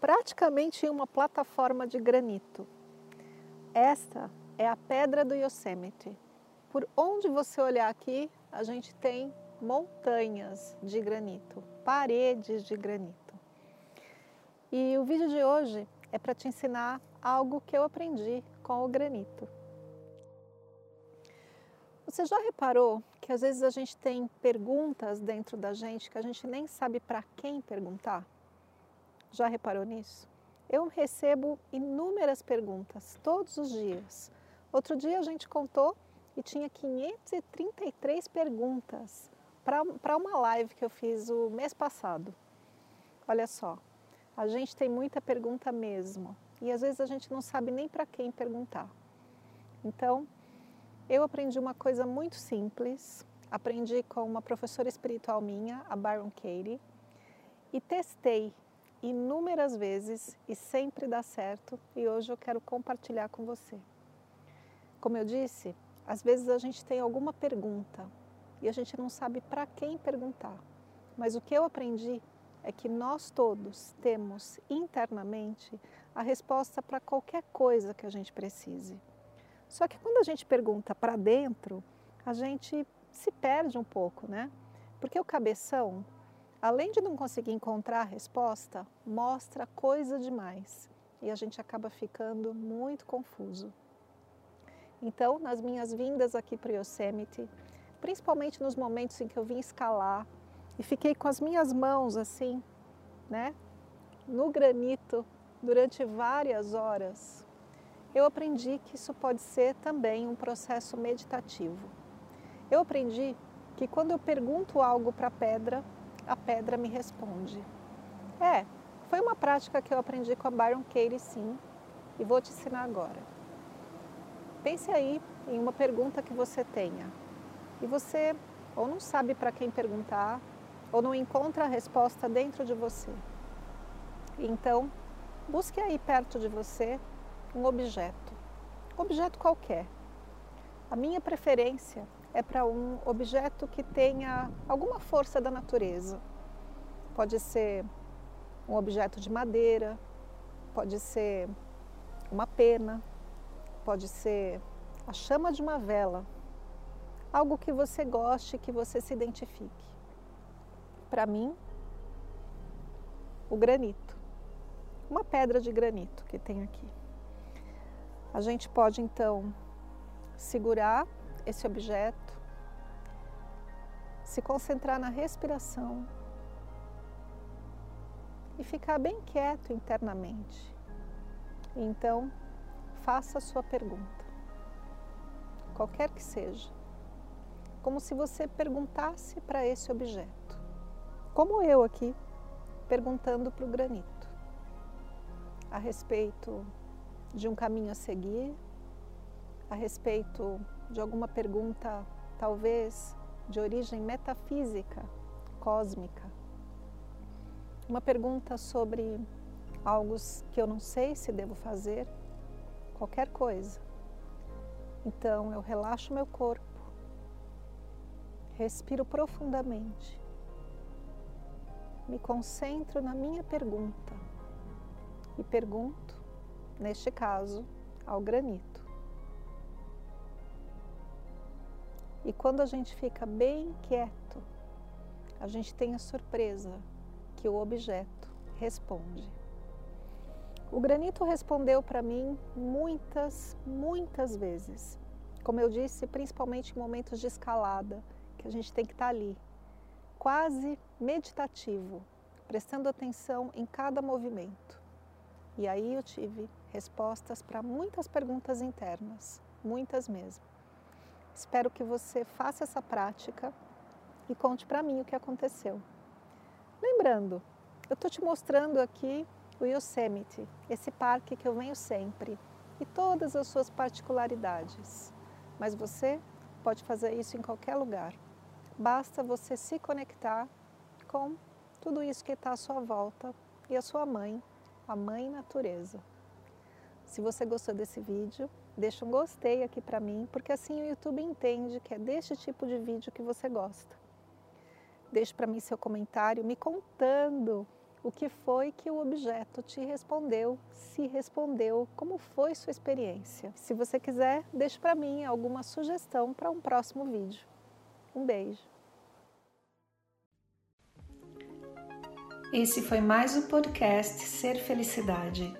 praticamente em uma plataforma de granito. Esta é a pedra do Yosemite. Por onde você olhar aqui, a gente tem montanhas de granito, paredes de granito. E o vídeo de hoje é para te ensinar algo que eu aprendi com o granito. Você já reparou que às vezes a gente tem perguntas dentro da gente que a gente nem sabe para quem perguntar? Já reparou nisso? Eu recebo inúmeras perguntas todos os dias. Outro dia a gente contou e tinha 533 perguntas para uma live que eu fiz o mês passado. Olha só, a gente tem muita pergunta mesmo e às vezes a gente não sabe nem para quem perguntar. Então, eu aprendi uma coisa muito simples, aprendi com uma professora espiritual minha, a Byron Katie, e testei inúmeras vezes e sempre dá certo e hoje eu quero compartilhar com você. Como eu disse, às vezes a gente tem alguma pergunta e a gente não sabe para quem perguntar, mas o que eu aprendi é que nós todos temos internamente a resposta para qualquer coisa que a gente precise. Só que quando a gente pergunta para dentro, a gente se perde um pouco, né? Porque o cabeção além de não conseguir encontrar a resposta, mostra coisa demais e a gente acaba ficando muito confuso. Então, nas minhas vindas aqui para Yosemite, principalmente nos momentos em que eu vim escalar e fiquei com as minhas mãos assim, né, no granito durante várias horas, eu aprendi que isso pode ser também um processo meditativo. Eu aprendi que quando eu pergunto algo para a pedra, a pedra me responde. É, foi uma prática que eu aprendi com a Byron Katie, sim, e vou te ensinar agora. Pense aí em uma pergunta que você tenha e você ou não sabe para quem perguntar ou não encontra a resposta dentro de você. Então, busque aí perto de você um objeto, um objeto qualquer. A minha preferência é para um objeto que tenha alguma força da natureza. Pode ser um objeto de madeira, pode ser uma pena, pode ser a chama de uma vela, algo que você goste, que você se identifique. Para mim, o granito, uma pedra de granito que tem aqui. A gente pode então segurar esse objeto, se concentrar na respiração e ficar bem quieto internamente. Então, faça a sua pergunta, qualquer que seja, como se você perguntasse para esse objeto, como eu aqui, perguntando para o granito, a respeito de um caminho a seguir, a respeito de alguma pergunta, talvez de origem metafísica, cósmica. Uma pergunta sobre algo que eu não sei se devo fazer, qualquer coisa. Então eu relaxo meu corpo, respiro profundamente, me concentro na minha pergunta e pergunto, neste caso, ao granito. E quando a gente fica bem quieto, a gente tem a surpresa que o objeto responde. O granito respondeu para mim muitas, muitas vezes. Como eu disse, principalmente em momentos de escalada, que a gente tem que estar tá ali, quase meditativo, prestando atenção em cada movimento. E aí eu tive respostas para muitas perguntas internas, muitas mesmo. Espero que você faça essa prática e conte para mim o que aconteceu. Lembrando, eu estou te mostrando aqui o Yosemite, esse parque que eu venho sempre, e todas as suas particularidades. Mas você pode fazer isso em qualquer lugar. Basta você se conectar com tudo isso que está à sua volta e a sua mãe, a mãe natureza. Se você gostou desse vídeo, deixa um gostei aqui para mim, porque assim o YouTube entende que é deste tipo de vídeo que você gosta. Deixe para mim seu comentário me contando o que foi que o objeto te respondeu, se respondeu, como foi sua experiência. Se você quiser, deixe para mim alguma sugestão para um próximo vídeo. Um beijo. Esse foi mais o podcast Ser Felicidade.